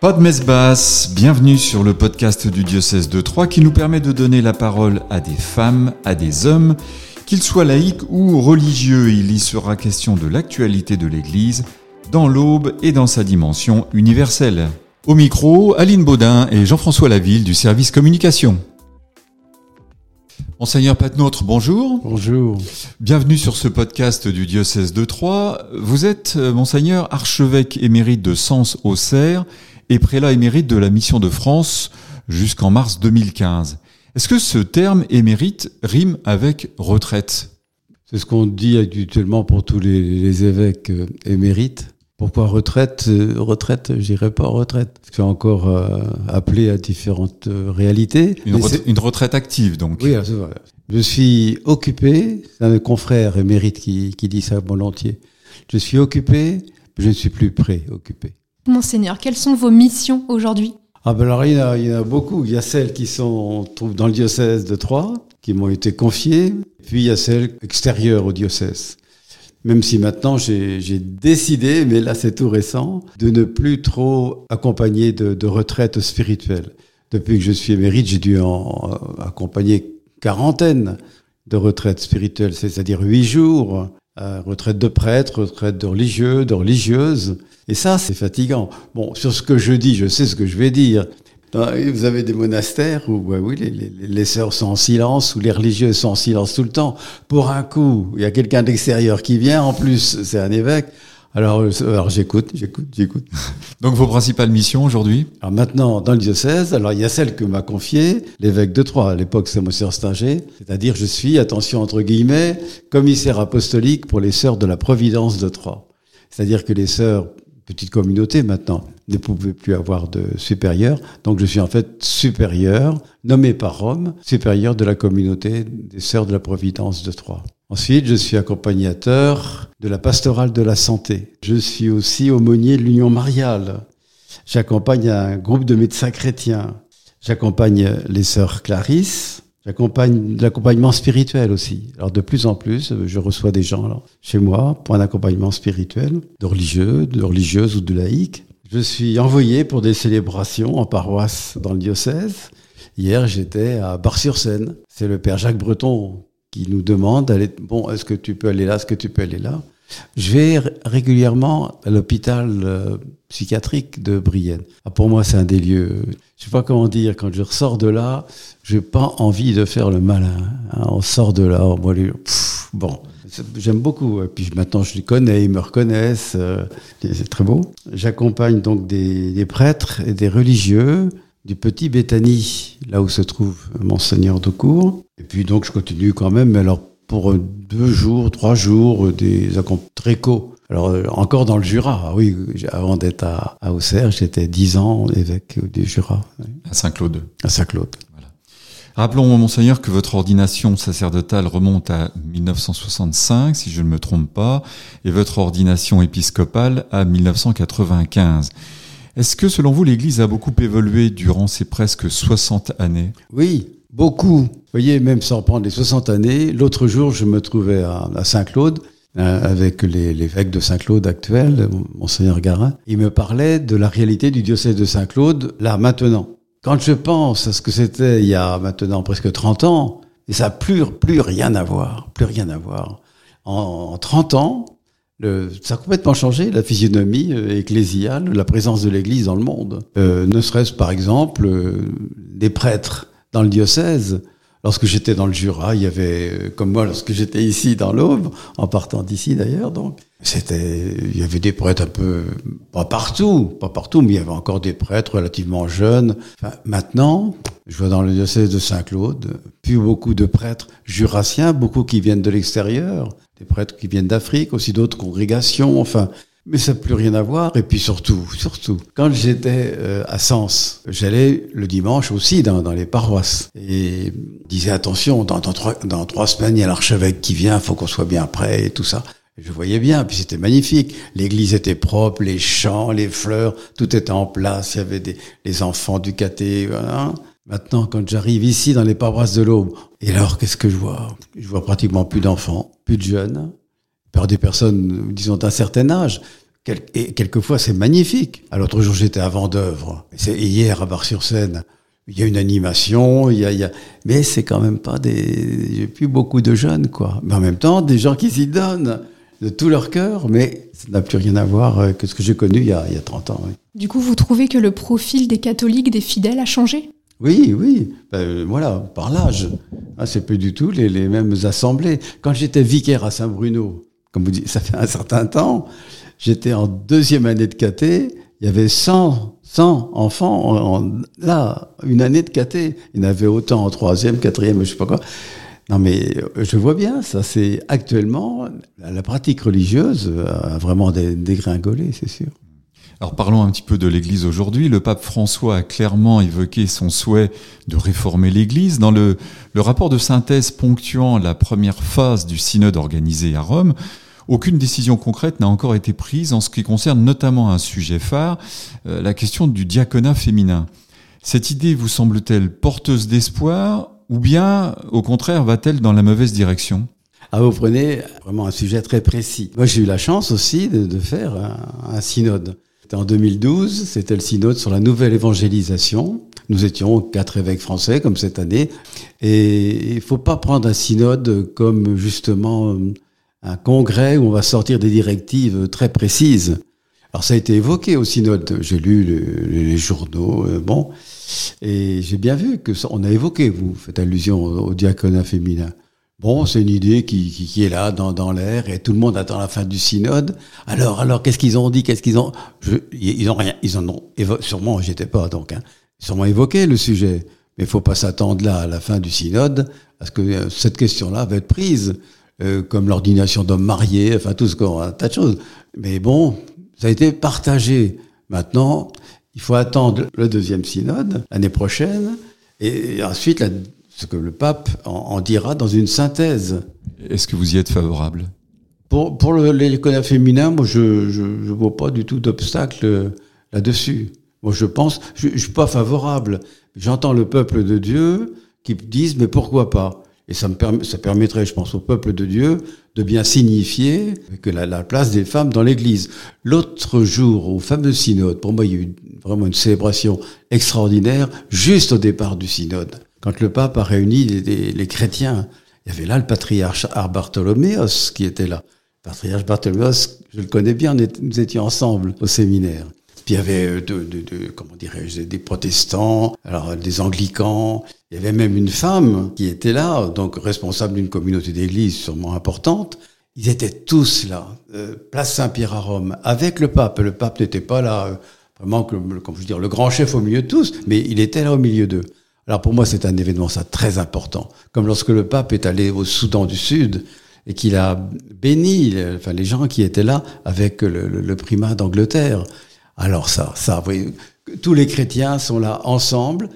Pas de messe basse, bienvenue sur le podcast du diocèse de Troyes qui nous permet de donner la parole à des femmes, à des hommes, qu'ils soient laïcs ou religieux. Il y sera question de l'actualité de l'Église dans l'aube et dans sa dimension universelle. Au micro, Aline Baudin et Jean-François Laville du service communication. Monseigneur Patnôtre, bonjour. Bonjour. Bienvenue sur ce podcast du diocèse de Troyes. Vous êtes, euh, Monseigneur, archevêque émérite de Sens-Auxerre et prélat émérite de la Mission de France jusqu'en mars 2015. Est-ce que ce terme émérite rime avec retraite? C'est ce qu'on dit habituellement pour tous les, les évêques euh, émérites. Pourquoi retraite euh, Retraite, je dirais pas retraite. Je suis encore euh, appelé à différentes euh, réalités. c'est- une retraite active, donc. Oui, c'est vrai. Je suis occupé, c'est un confrère émérite qui, qui dit ça volontiers. Je suis occupé, mais je ne suis plus préoccupé. Monseigneur, quelles sont vos missions aujourd'hui? Ah ben alors il y, en a, beaucoup. Il y a celles qui sont dans le diocèse de Troyes, qui m'ont été confiées, puis il y a celles extérieures au diocèse. Même si maintenant j'ai décidé, mais là c'est tout récent, de ne plus trop accompagner de, de retraites spirituelles. Depuis que je suis émérite, j'ai dû en accompagner quarantaine de retraites spirituelles, c'est-à-dire huit jours, euh, retraite de prêtres, retraite de religieux, de religieuses. Et ça, c'est fatigant. Bon, sur ce que je dis, je sais ce que je vais dire. Vous avez des monastères où oui, les, sœurs sont en silence, où les religieux sont en silence tout le temps. Pour un coup, il y a quelqu'un d'extérieur qui vient, en plus, c'est un évêque. Alors, euh, alors j'écoute, j'écoute, j'écoute. Donc vos principales missions aujourd'hui Alors maintenant, dans le diocèse, alors il y a celle que m'a confiée l'évêque de Troyes. À l'époque, c'est Monsieur Stinger. C'est-à-dire, je suis, attention entre guillemets, commissaire apostolique pour les sœurs de la Providence de Troyes. C'est-à-dire que les sœurs, petite communauté maintenant, ne pouvaient plus avoir de supérieur. Donc je suis en fait supérieur, nommé par Rome, supérieur de la communauté des sœurs de la Providence de Troyes. Ensuite, je suis accompagnateur de la pastorale de la santé. Je suis aussi aumônier de l'union mariale. J'accompagne un groupe de médecins chrétiens. J'accompagne les sœurs Clarisse. J'accompagne l'accompagnement spirituel aussi. Alors de plus en plus, je reçois des gens alors, chez moi pour un accompagnement spirituel, de religieux, de religieuses ou de laïcs. Je suis envoyé pour des célébrations en paroisse dans le diocèse. Hier, j'étais à Bar-sur-Seine. C'est le père Jacques Breton qui nous demande d'aller. Bon, est-ce que tu peux aller là Est-ce que tu peux aller là? Je vais régulièrement à l'hôpital euh, psychiatrique de Brienne. Ah, pour moi, c'est un des lieux. Je sais pas comment dire. Quand je ressors de là, j'ai pas envie de faire le malin. hein. On sort de là, moi, les- pff, bon. J'aime beaucoup. Et puis maintenant, je les connais, ils me reconnaissent. euh, c'est très beau. J'accompagne donc des, des prêtres et des religieux du petit Béthanie, là où se trouve Monseigneur de Cour. Et puis donc, je continue quand même, mais alors pour deux jours, trois jours, euh, des accompagnements très co. Alors, euh, encore dans le Jura. Ah oui, avant d'être à, à Auxerre, j'étais dix ans évêque du Jura, oui, à Saint-Claude. à Saint-Claude. Rappelons, Monseigneur, que votre ordination sacerdotale remonte à 1965, si je ne me trompe pas, et votre ordination épiscopale à 1995. Est-ce que, selon vous, l'Église a beaucoup évolué durant ces presque 60 années? Oui, beaucoup. Vous voyez, même sans prendre les 60 années, l'autre jour, je me trouvais à, Saint-Claude euh, avec l'évêque de Saint-Claude actuel, Monseigneur Garin. Il me parlait de la réalité du diocèse de Saint-Claude, là, maintenant. Quand je pense à ce que c'était il y a maintenant presque 30 ans, et ça n'a plus, plus rien à voir, plus rien à voir. En, en 30 ans, ça a complètement changé la physionomie euh, ecclésiale, la présence de l'Église dans le monde. Euh, ne serait-ce par exemple des prêtres dans le diocèse. Lorsque j'étais dans le Jura, il y avait, euh, comme moi, lorsque j'étais ici dans l'Aube, en partant d'ici d'ailleurs, donc c'était, il y avait des prêtres un peu, pas partout, pas partout, mais il y avait encore des prêtres relativement jeunes. Maintenant, je vois dans le diocèse de Saint-Claude, plus beaucoup de prêtres jurassiens, beaucoup qui viennent de l'extérieur, des prêtres qui viennent d'Afrique, aussi d'autres congrégations, enfin, mais ça n'a plus rien à voir. Et puis surtout, surtout, quand j'étais euh, à Sens, j'allais le dimanche aussi dans, dans les paroisses. Et disais attention, dans, trois, dans trois semaines, il y a l'archevêque qui vient, faut qu'on soit bien prêt et tout ça. Je voyais bien, puis c'était magnifique. L'église était propre, les champs, les fleurs, tout était en place. Il y avait des, les enfants du caté. Voilà. Maintenant, quand j'arrive ici dans les paroisses de l'Aube, et alors qu'est-ce que je vois? Je vois pratiquement plus d'enfants, plus de jeunes, par des personnes, disons, d'un certain âge. Et quelquefois, c'est magnifique. À l'autre jour, j'étais à Vendœuvre. C'est hier à Bar-sur-Seine. Il y a une animation, il y a, il y a... mais c'est quand même pas des, j'ai plus beaucoup de jeunes, quoi. Mais en même temps, des gens qui s'y donnent de tout leur cœur, mais ça n'a plus rien à voir euh, que ce que j'ai connu il y, a, il y a 30 ans. Oui. Du coup, vous trouvez que le profil des catholiques, des fidèles a changé? Oui, oui. Ben, voilà, par l'âge. Ah, c'est plus du tout les, les mêmes assemblées. Quand j'étais vicaire à Saint-Bruno, comme vous dites, ça fait un certain temps, j'étais en deuxième année de caté, il y avait 100, 100 enfants, en, là, une année de caté. Il y en avait autant en troisième, quatrième, je sais pas quoi. Non, mais je vois bien, ça c'est actuellement, la pratique religieuse a vraiment dégringolé, c'est sûr. Alors parlons un petit peu de l'Église aujourd'hui. Le pape François a clairement évoqué son souhait de réformer l'Église. Dans le rapport de synthèse ponctuant la première phase du synode organisé à Rome, aucune décision concrète n'a encore été prise en ce qui concerne notamment un sujet phare, euh, la question du diaconat féminin. Cette idée vous semble-t-elle porteuse d'espoir ou bien, au contraire, va-t-elle dans la mauvaise direction? Ah, vous prenez vraiment un sujet très précis. Moi, j'ai eu la chance aussi de, faire un, synode. C'était en 2012, c'était le synode sur la nouvelle évangélisation. Nous étions quatre évêques français, comme cette année. Et il faut pas prendre un synode comme justement un congrès où on va sortir des directives très précises. Alors ça a été évoqué au synode. J'ai lu le, les journaux, euh, bon, et j'ai bien vu que ça, on a évoqué. Vous faites allusion au, diaconat féminin. Bon, c'est une idée qui, est là dans, l'air et tout le monde attend la fin du synode. Alors, alors, qu'est-ce qu'ils ont dit? Qu'est-ce qu'ils ont? Je, Ils ont rien. Ils en ont sûrement. J'étais pas donc. Hein, sûrement évoqué le sujet. Mais il faut pas s'attendre là à la fin du synode parce que euh, cette question-là va être prise, euh, comme l'ordination d'hommes mariés, enfin tout ce qu'on, un tas de choses. Mais bon, ça a été partagé. Maintenant, il faut attendre le deuxième synode l'année prochaine et ensuite la, ce que le pape en, en, dira dans une synthèse. Est-ce que vous y êtes favorable? Pour, pour l'économie féminin, moi, je ne vois pas du tout d'obstacle là-dessus. Moi, je pense, je ne suis pas favorable. J'entends le peuple de Dieu qui disent, mais pourquoi pas? Et ça, me permet, ça permettrait, je pense, au peuple de Dieu de bien signifier que la, la place des femmes dans l'Église. L'autre jour, au fameux synode, pour moi, il y a eu vraiment une célébration extraordinaire, juste au départ du synode quand le pape a réuni les, chrétiens, il y avait là le patriarche Bartholoméos qui était là. Le patriarche Bartholoméos, je le connais bien, nous étions ensemble au séminaire. Il y avait dirais-je, des protestants, alors des anglicans. Il y avait même une femme qui était là, donc responsable d'une communauté d'église sûrement importante. Ils étaient tous là, euh, place Saint-Pierre à Rome, avec le pape. Le pape n'était pas là, euh, vraiment, comme, comme dire, le grand chef au milieu de tous, mais il était là au milieu d'eux. Alors pour moi, c'est un événement très important. Comme lorsque le pape est allé au Soudan du Sud et qu'il a béni les gens qui étaient là avec le, le, le primat d'Angleterre. Alors ça, ça, vous voyez, tous les chrétiens sont là ensemble,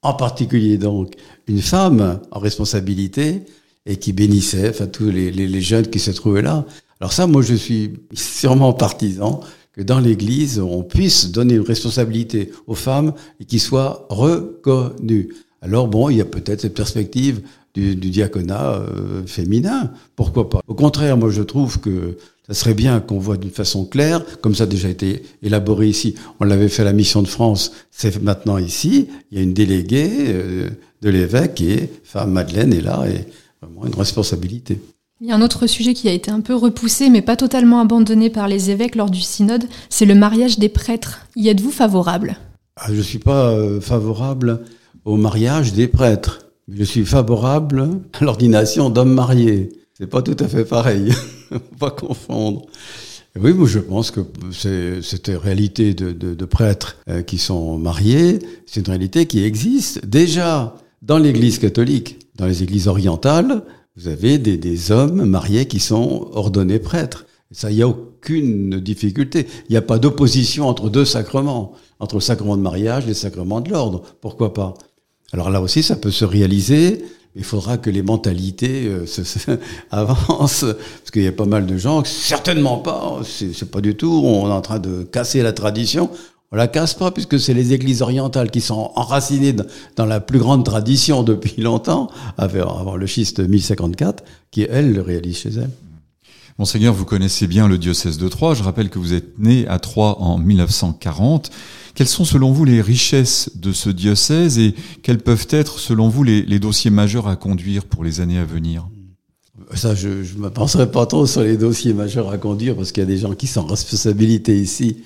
en particulier donc une femme en responsabilité et qui bénissait, enfin tous les, les, jeunes qui se trouvaient là. Alors ça, moi, je suis sûrement partisan que dans l'Église, on puisse donner une responsabilité aux femmes et qu'ils soient reconnus. Alors bon, il y a peut-être cette perspective du, du diaconat euh, féminin, pourquoi pas? Au contraire, moi je trouve que ça serait bien qu'on voit d'une façon claire, comme ça a déjà été élaboré ici. On l'avait fait à la mission de France, c'est maintenant ici. Il y a une déléguée euh, de l'évêque et femme Madeleine est là et vraiment une responsabilité. Il y a un autre sujet qui a été un peu repoussé, mais pas totalement abandonné par les évêques lors du synode, c'est le mariage des prêtres. Y êtes-vous favorable? Ah, Je ne suis pas euh, favorable au mariage des prêtres. Je suis favorable à l'ordination d'hommes mariés. C'est pas tout à fait pareil. Pas confondre. Oui, moi je pense que cette réalité de, de, de prêtres euh, qui sont mariés, c'est une réalité qui existe déjà dans l'Église catholique, dans les églises orientales. Vous avez des, des, hommes mariés qui sont ordonnés prêtres. Ça, il n'y a aucune difficulté. Il n'y a pas d'opposition entre deux sacrements, entre le sacrement de mariage et le sacrement de l'ordre. Pourquoi pas? Alors là aussi, ça peut se réaliser. Il faudra que les mentalités euh, avancent, parce qu'il y a pas mal de gens, certainement pas, c'est pas du tout, on est en train de casser la tradition. On la casse pas puisque c'est les églises orientales qui sont enracinées dans la plus grande tradition depuis longtemps, avant le schiste 1054, qui elles le réalisent chez elles. Monseigneur, vous connaissez bien le diocèse de Troyes. Je rappelle que vous êtes né à Troyes en 1940. Quelles sont selon vous les richesses de ce diocèse et quels peuvent être selon vous les, dossiers majeurs à conduire pour les années à venir? Ça, je ne penserai pas trop sur les dossiers majeurs à conduire parce qu'il y a des gens qui sont en responsabilité ici.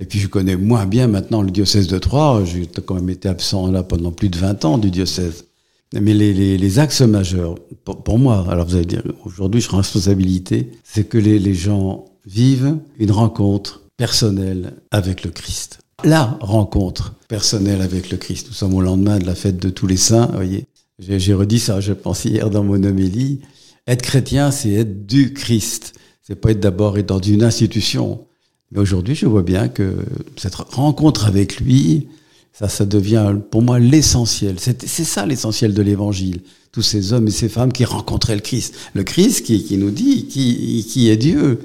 Et puis je connais moins bien maintenant le diocèse de Troyes. J'ai quand même été absent là pendant plus de 20 ans du diocèse. Mais les, les, axes majeurs, pour, moi, alors vous allez dire, aujourd'hui je suis responsabilité, c'est que les, les gens vivent une rencontre personnelle avec le Christ. La rencontre personnelle avec le Christ. Nous sommes au lendemain de la fête de tous les saints, vous voyez. J'ai redit ça, je pense, hier dans mon homélie. Être chrétien, c'est être du Christ. C'est pas être d'abord dans une institution. Mais aujourd'hui, je vois bien que cette rencontre avec lui, ça, ça devient pour moi l'essentiel. C'est ça l'essentiel de l'évangile. Tous ces hommes et ces femmes qui rencontraient le Christ. Le Christ qui, nous dit qui, qui est Dieu.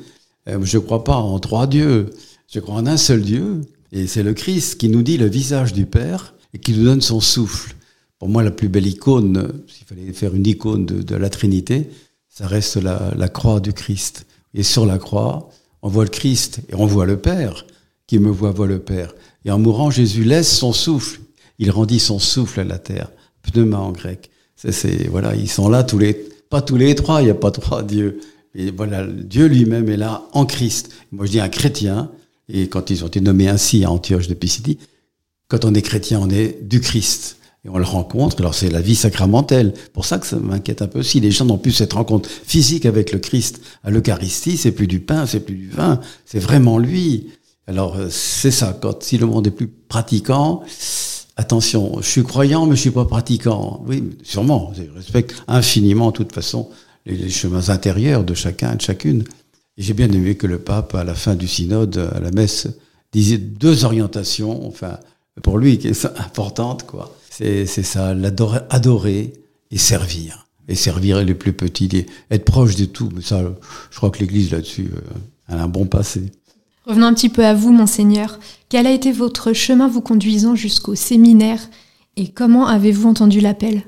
Euh, je ne crois pas en trois dieux. Je crois en un seul Dieu. Et c'est le Christ qui nous dit le visage du Père et qui nous donne son souffle. Pour moi, la plus belle icône, s'il fallait faire une icône de, de la Trinité, ça reste la, la, croix du Christ. Et sur la croix, on voit le Christ et on voit le Père. Qui me voit, voit le Père. Et en mourant, Jésus laisse son souffle. Il rendit son souffle à la terre. Pneuma en grec. C'est, voilà, ils sont là tous les, pas tous les trois, il n'y a pas trois dieux. Et voilà, Dieu lui-même est là en Christ. Moi, je dis un chrétien, et quand ils ont été nommés ainsi à Antioche de Pisidie, quand on est chrétien, on est du Christ. Et on le rencontre, alors c'est la vie sacramentelle. Pour ça que ça m'inquiète un peu aussi. Les gens n'ont plus cette rencontre physique avec le Christ. À l'Eucharistie, c'est plus du pain, c'est plus du vin, c'est vraiment lui. Alors euh, c'est ça, quand si le monde est plus pratiquant, attention, je suis croyant mais je suis pas pratiquant. Oui, sûrement, je respecte infiniment de toute façon les, les chemins intérieurs de chacun et de chacune. J'ai bien aimé que le pape, à la fin du synode, à la messe, disait deux orientations, enfin, pour lui, qui est importante, quoi. C'est ça, l'adorer, adorer et servir. Et servir les plus petits, être proche de tout. Mais ça, je crois que l'Église là-dessus, euh, elle a un bon passé. Revenons un petit peu à vous, monseigneur. Quel a été votre chemin vous conduisant jusqu'au séminaire et comment avez-vous entendu l'appel?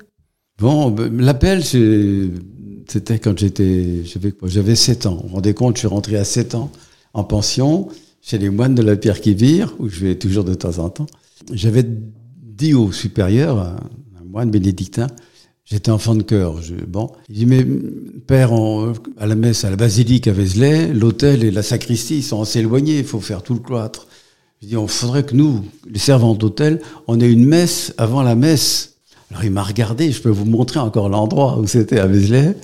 Bon, ben, l'appel, c'était quand j'étais, j'avais 7 ans. Vous vous rendez compte, je suis rentré à 7 ans en pension chez les moines de la Pierre qui où je vais toujours de temps en temps. J'avais dit au supérieur, un moine bénédictin, J'étais enfant de cœur. Bon, il dit mais père, à la messe, à la basilique à Vézelay, l'hôtel et la sacristie sont assez éloignés. Il faut faire tout le cloître. Je dis on faudrait que nous, les servants d'hôtel, on ait une messe avant la messe. Alors il m'a regardé. Je peux vous montrer encore l'endroit où c'était à Vézelay.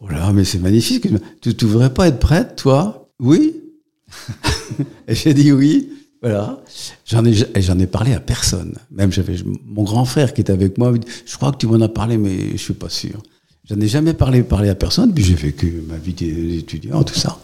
Oh là, mais c'est magnifique. Tu ne voudrais pas être prêtre, toi? Oui? et j'ai dit oui. Voilà. J'en ai, j'en ai parlé à personne. Même j'avais mon grand frère qui était avec moi. Je crois que tu m'en as parlé, mais je suis pas sûr. J'en ai jamais parlé, parlé à personne. Puis j'ai vécu ma vie d'étudiant, tout ça.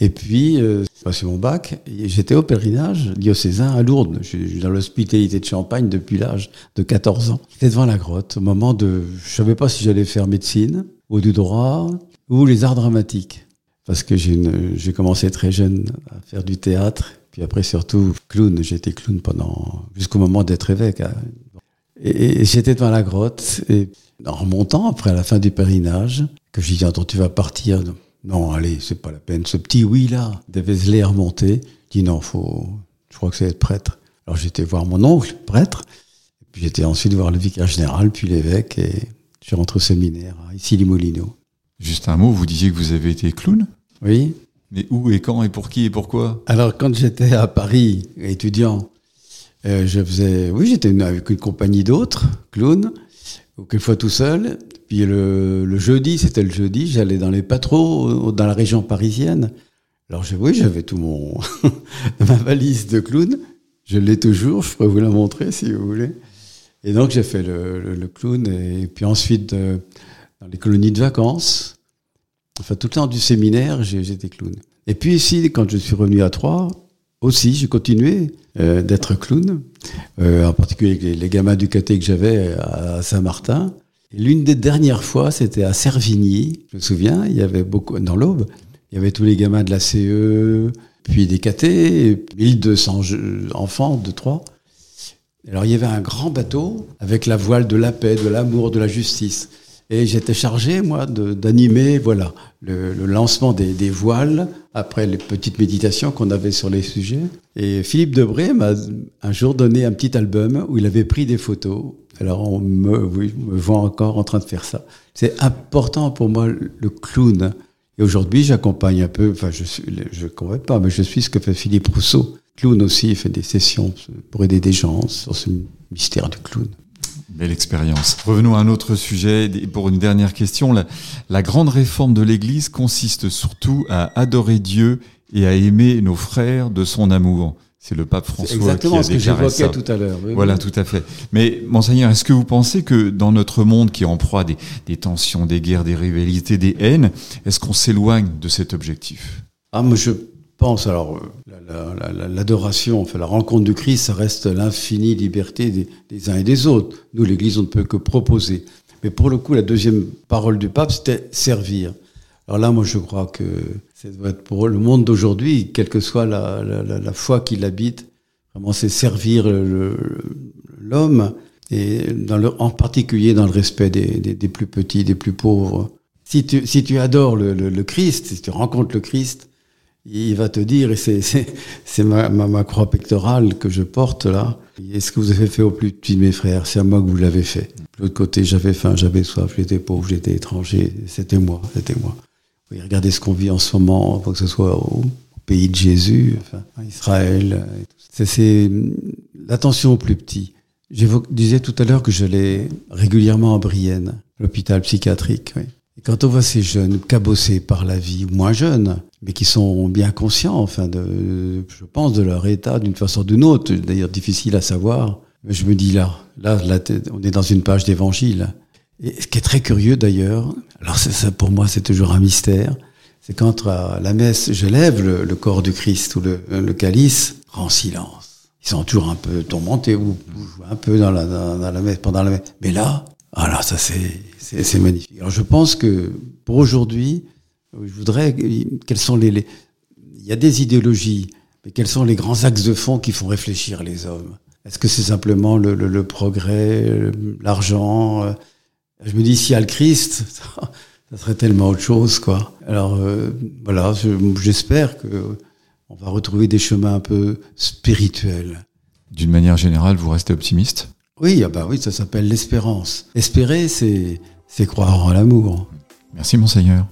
Et puis, euh, j'ai passé mon bac. J'étais au pèlerinage diocésain à Lourdes. Je dans l'hospitalité de Champagne depuis l'âge de 14 ans. J'étais devant la grotte au moment de... Je savais pas si j'allais faire médecine ou du droit ou les arts dramatiques. Parce que j'ai commencé très jeune à faire du théâtre puis après, surtout, clown. J'ai été clown pendant, jusqu'au moment d'être évêque. Hein. Et, j'étais devant la grotte, et en remontant, après la fin du pèlerinage, que j'ai dit, attends, tu vas partir? Non, allez, c'est pas la peine. Ce petit oui-là devait se les remonter. dit, non, faut, je crois que c'est être prêtre. Alors j'étais voir mon oncle, prêtre. Et puis j'étais ensuite voir le vicaire général, puis l'évêque, et je suis rentré au séminaire, ici, Limolino. Juste un mot, vous disiez que vous avez été clown? Oui. Mais où et quand et pour qui et pourquoi Alors, quand j'étais à Paris, étudiant, euh, je faisais, oui, j'étais avec une compagnie d'autres, clowns, ou quelquefois tout seul. Puis le, jeudi, c'était le jeudi, j'allais dans les patros, dans la région parisienne. Alors, je, oui, j'avais tout mon, ma valise de clown. Je l'ai toujours, je pourrais vous la montrer si vous voulez. Et donc, j'ai fait le, le, le, clown, et puis ensuite, euh, dans les colonies de vacances. Enfin, tout le temps du séminaire, j'étais clown. Et puis ici, quand je suis revenu à Troyes, aussi, j'ai continué euh, d'être clown, euh, en particulier les, les gamins du caté que j'avais à Saint-Martin. L'une des dernières fois, c'était à Servigny. Je me souviens, il y avait beaucoup, dans l'Aube, il y avait tous les gamins de la CE, puis des catés, 1200 enfants de Troyes. Alors il y avait un grand bateau avec la voile de la paix, de l'amour, de la justice. Et j'étais chargé, moi, d'animer voilà, le, lancement des, voiles après les petites méditations qu'on avait sur les sujets. Et Philippe Debré m'a un jour donné un petit album où il avait pris des photos. Alors on me, voit encore en train de faire ça. C'est important pour moi, le clown. Et aujourd'hui, j'accompagne un peu, enfin, je suis, je ne pas, mais je suis ce que fait Philippe Rousseau. Clown aussi, il fait des sessions pour aider des gens sur ce mystère du clown. Belle expérience. Revenons à un autre sujet. Pour une dernière question, la, la grande réforme de l'Église consiste surtout à adorer Dieu et à aimer nos frères de son amour. C'est le pape François exactement qui a ce que j'évoquais tout à l'heure. voilà, tout à fait. Mais monseigneur, est-ce que vous pensez que dans notre monde qui est en proie des, des tensions, des guerres, des rivalités, des haines, est-ce qu'on s'éloigne de cet objectif? Ah, moi je alors l'adoration, enfin la rencontre du Christ, ça reste l'infinie liberté des, uns et des autres. Nous, l'Église, on ne peut que proposer. Mais pour le coup, la deuxième parole du pape, c'était servir. Alors là, moi, je crois que ça doit être pour le monde d'aujourd'hui, quelle que soit la, foi qu'il habite, vraiment, c'est servir l'homme et en particulier dans le respect des, plus petits, des plus pauvres. Si tu, si tu adores le Christ, si tu rencontres le Christ, il va te dire, et c'est ma, ma, ma, croix pectorale que je porte là, est-ce que vous avez fait au plus petit de mes frères? C'est à moi que vous l'avez fait. De l'autre côté, j'avais faim, j'avais soif, j'étais pauvre, j'étais étranger, c'était moi, c'était moi. Oui, regardez ce qu'on vit en ce moment, que ce soit au, pays de Jésus, enfin, en Israël. C'est l'attention aux plus petits. Je disais tout à l'heure que j'allais régulièrement à Brienne, l'hôpital psychiatrique. Oui. Et quand on voit ces jeunes cabossés par la vie, moins jeunes, mais qui sont bien conscients, enfin, de, je pense, de leur état d'une façon ou d'une autre, d'ailleurs difficile à savoir, mais je me dis là, là, là on est dans une page d'évangile. Et ce qui est très curieux d'ailleurs, alors ça, pour moi c'est toujours un mystère, c'est quand à la messe je lève le, corps du Christ ou le, calice, en silence. Ils sont toujours un peu tourmentés ou, un peu dans la, dans, la messe, pendant la messe. Mais là, ah ça c'est c'est magnifique. Alors je pense que pour aujourd'hui, je voudrais quels sont les, les, il y a des idéologies, mais quels sont les grands axes de fond qui font réfléchir les hommes? Est-ce que c'est simplement le, le, le progrès, l'argent? Je me dis s'il y a le Christ, ça serait tellement autre chose, quoi. Alors euh, voilà, j'espère que on va retrouver des chemins un peu spirituels. D'une manière générale, vous restez optimiste? Oui, ah bah oui, ça s'appelle l'espérance. Espérer, c'est c'est croire en l'amour. Merci monseigneur.